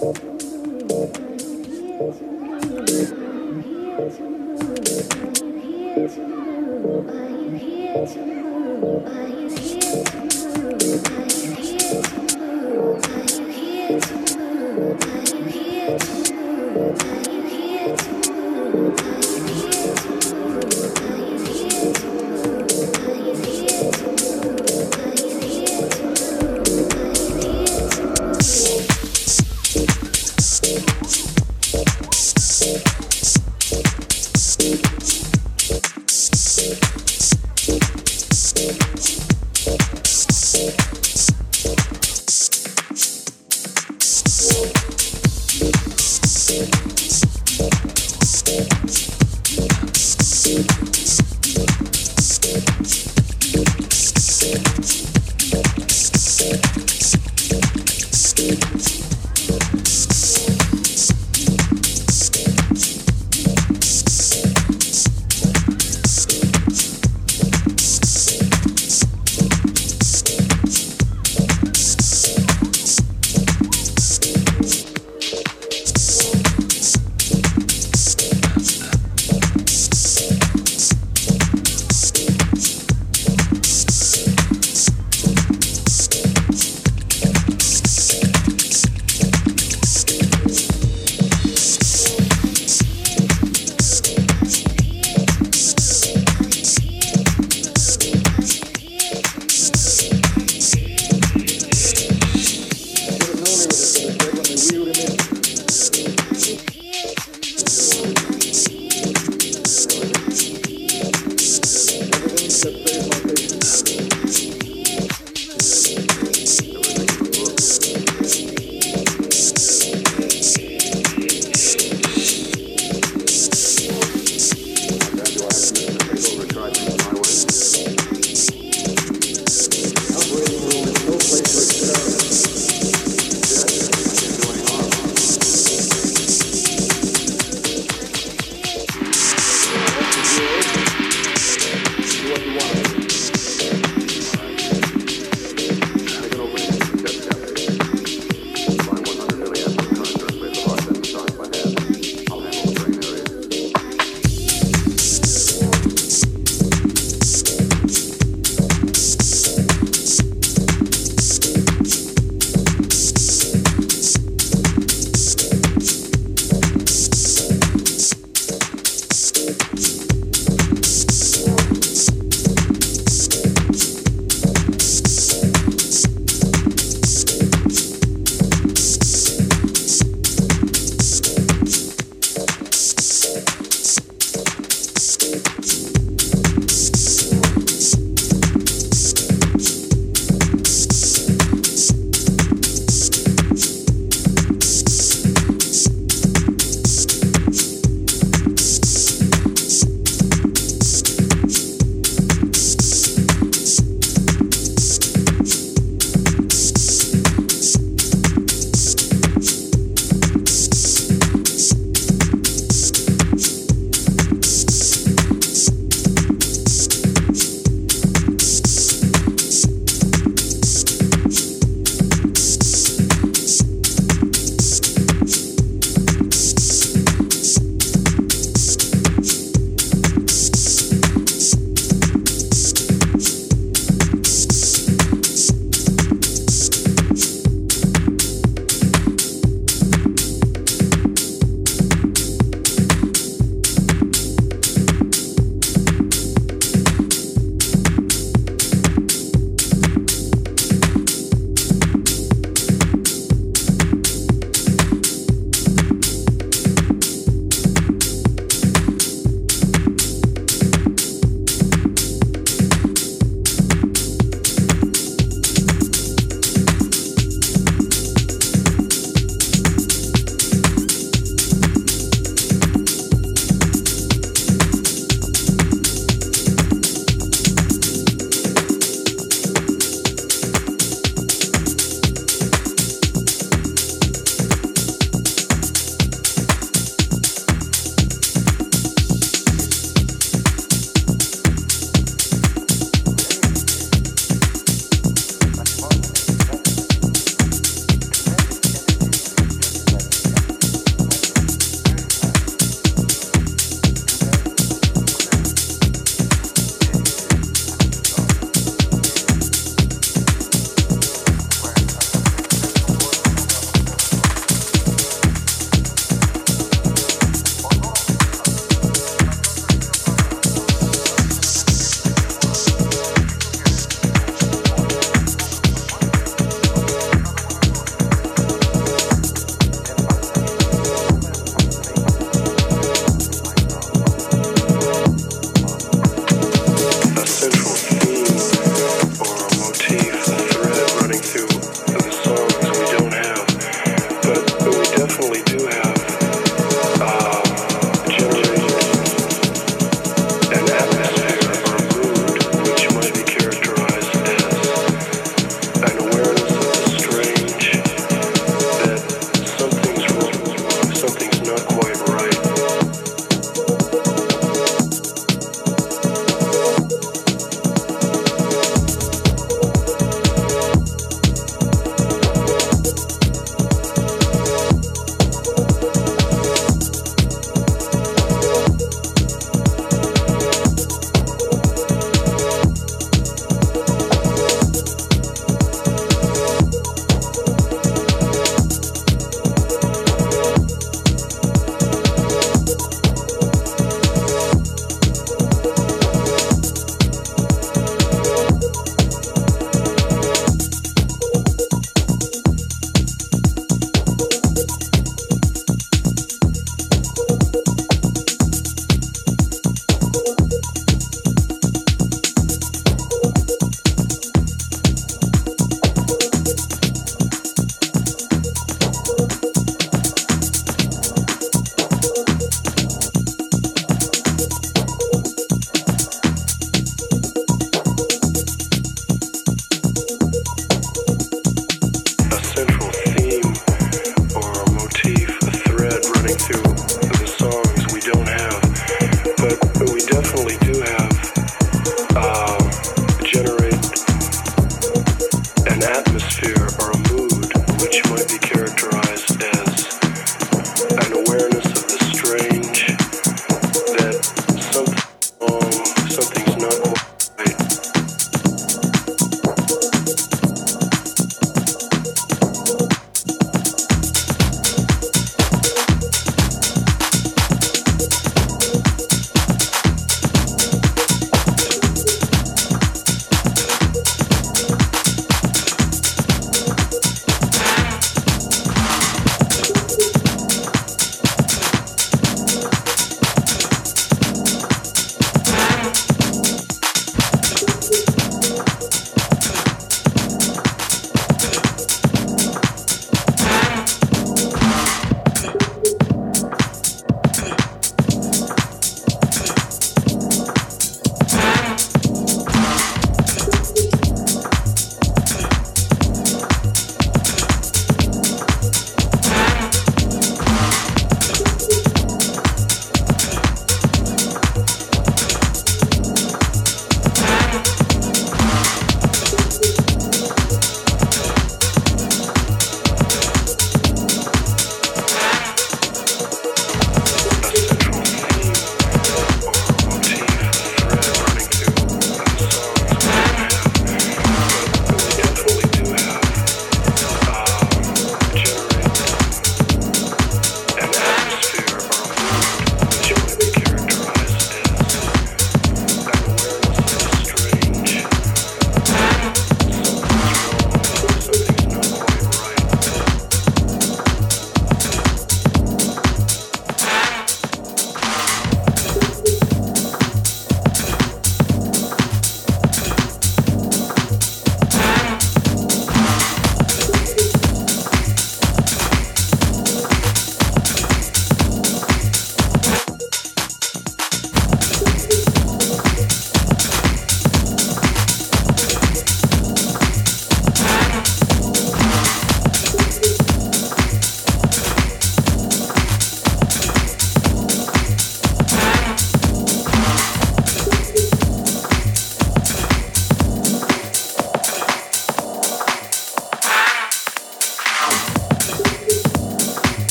Are you here to move? Are you here to move?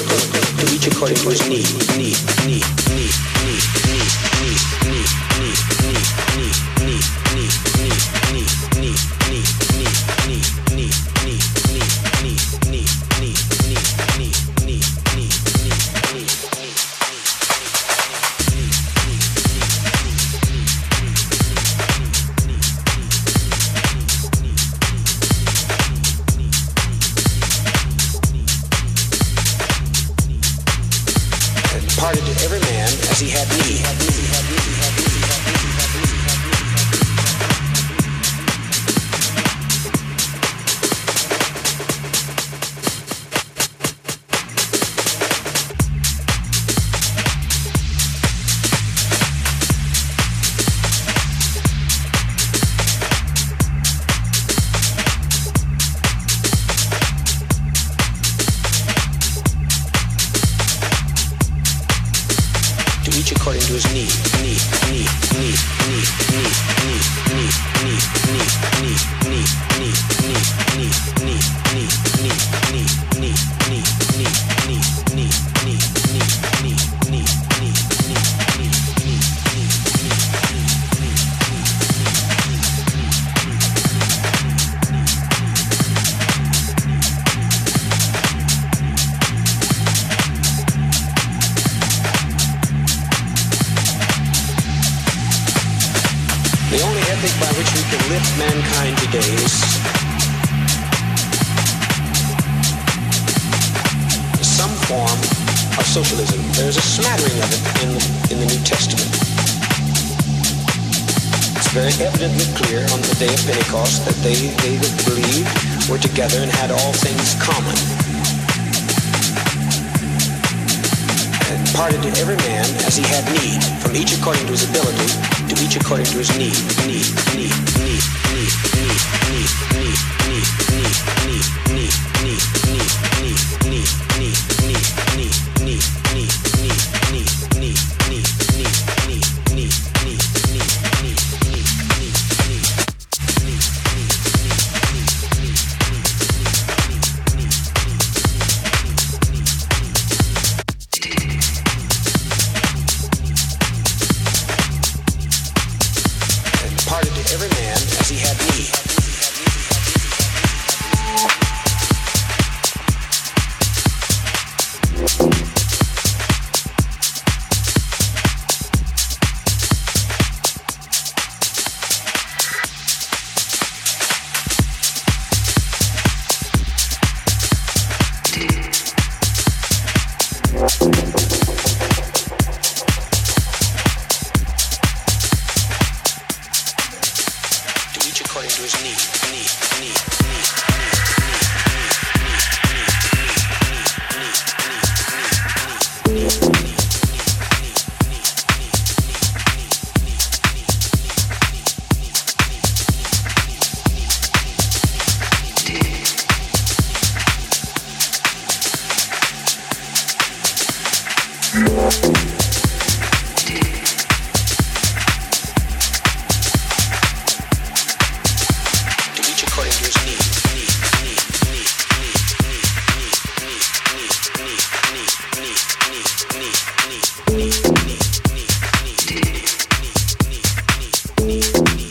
according, to each according to his need, need, need, need, need, need, need, need, need, need, need. together and had all things common. And parted to every man as he had need, from each according to his ability, to each according to his need, need, need, need, need, need, need, need, need, need, need, need, need, need. knees, knees.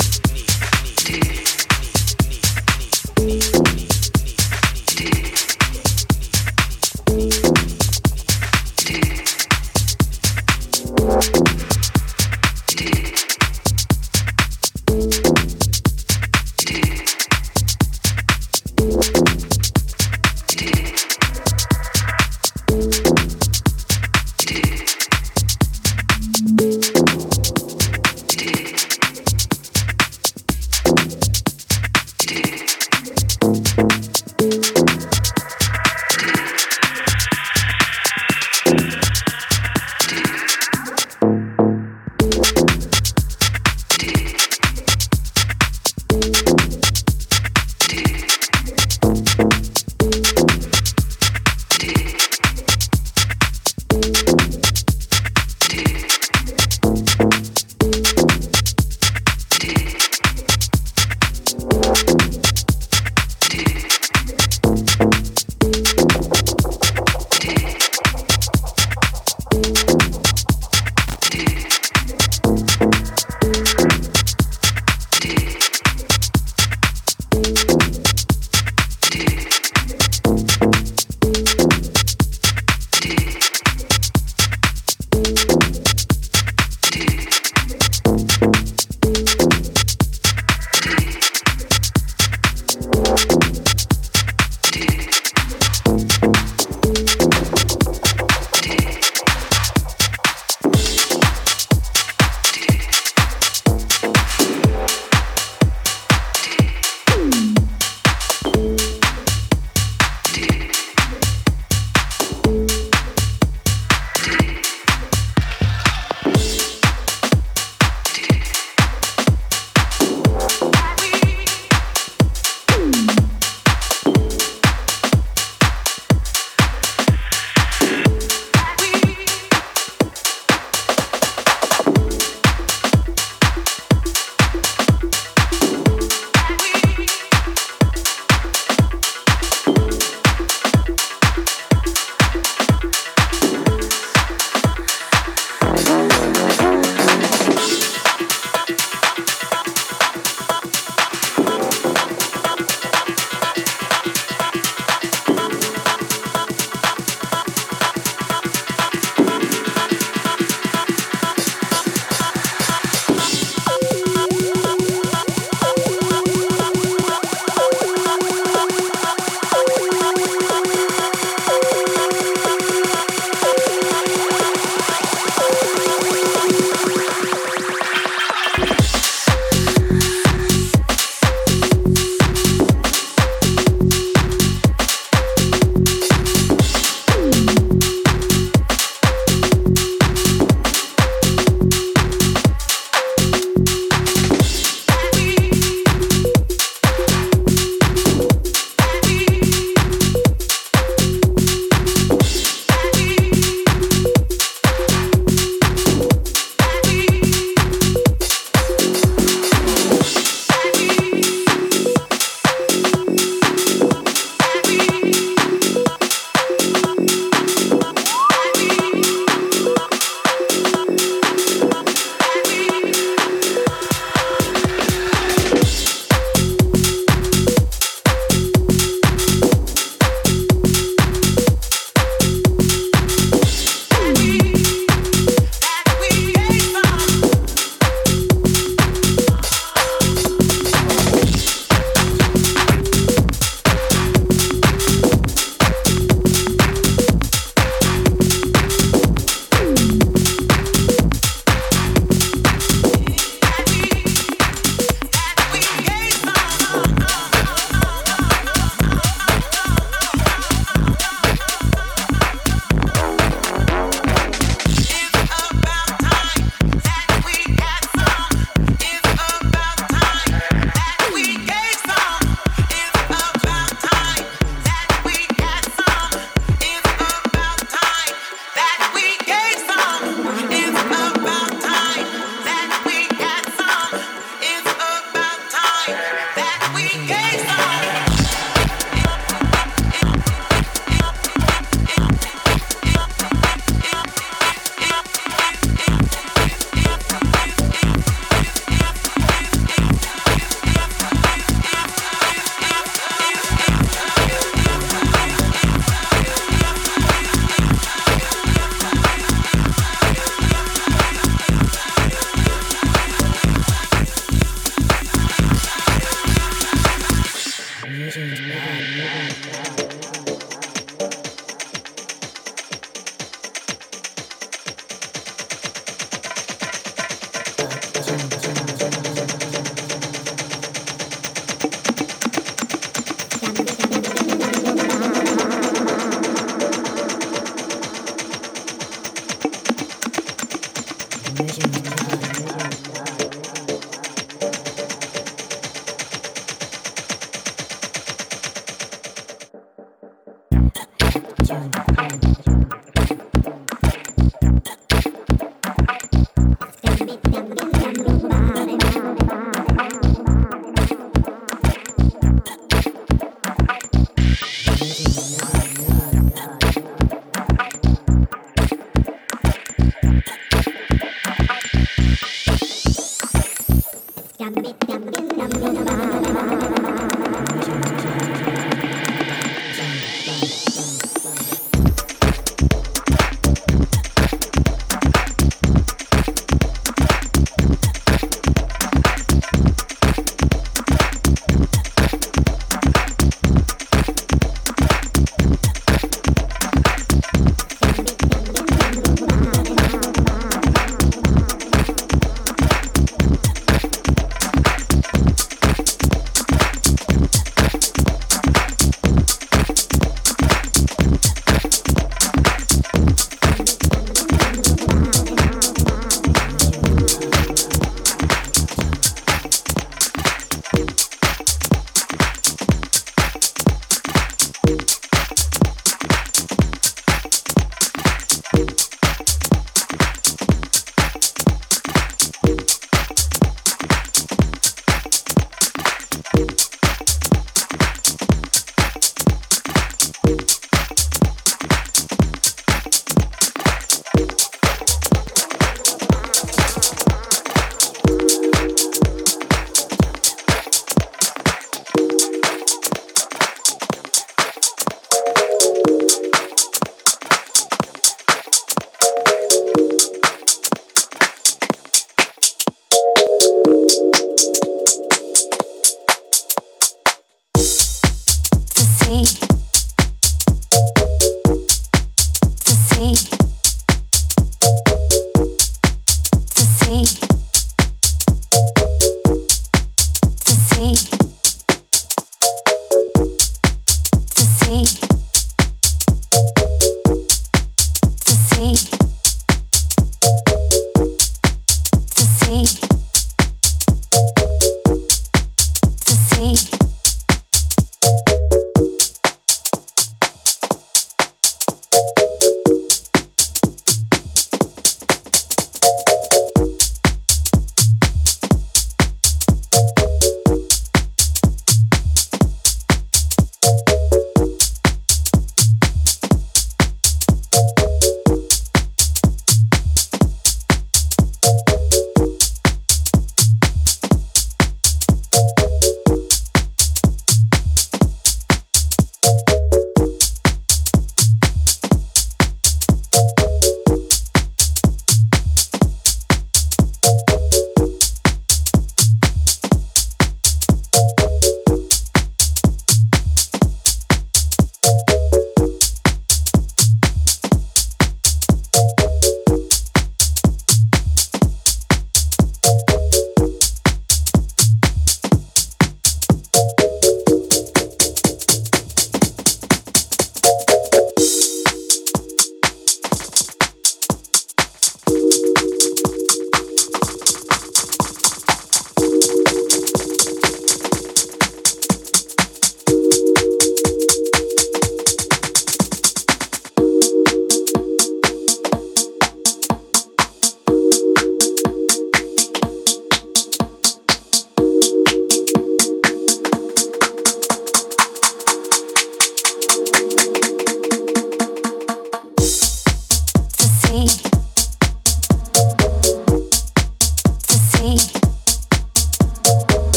Yeah.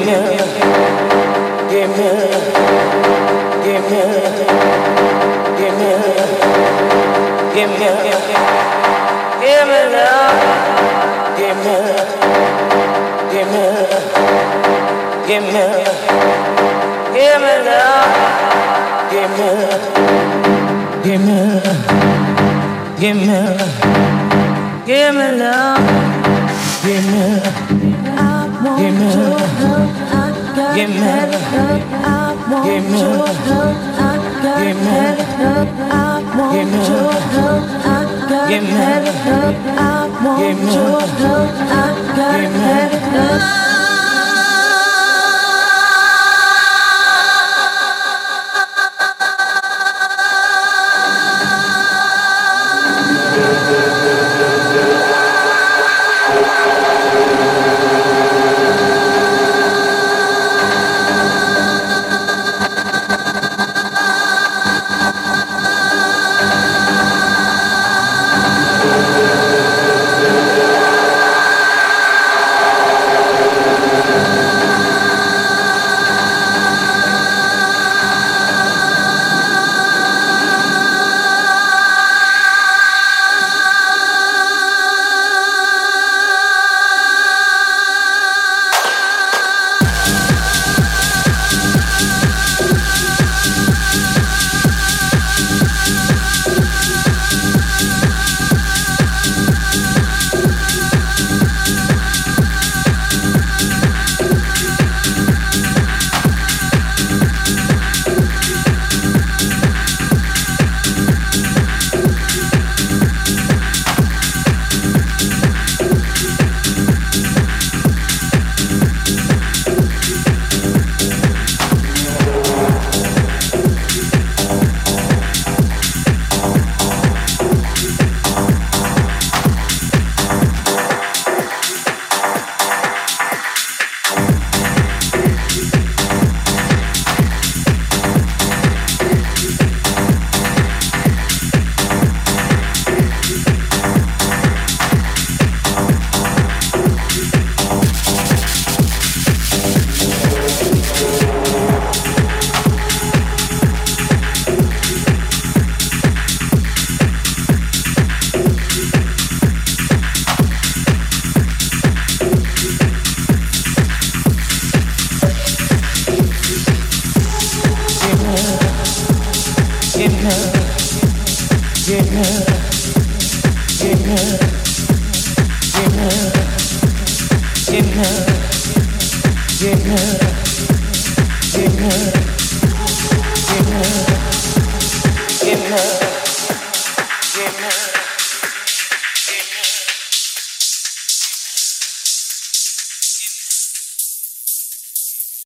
Yeah.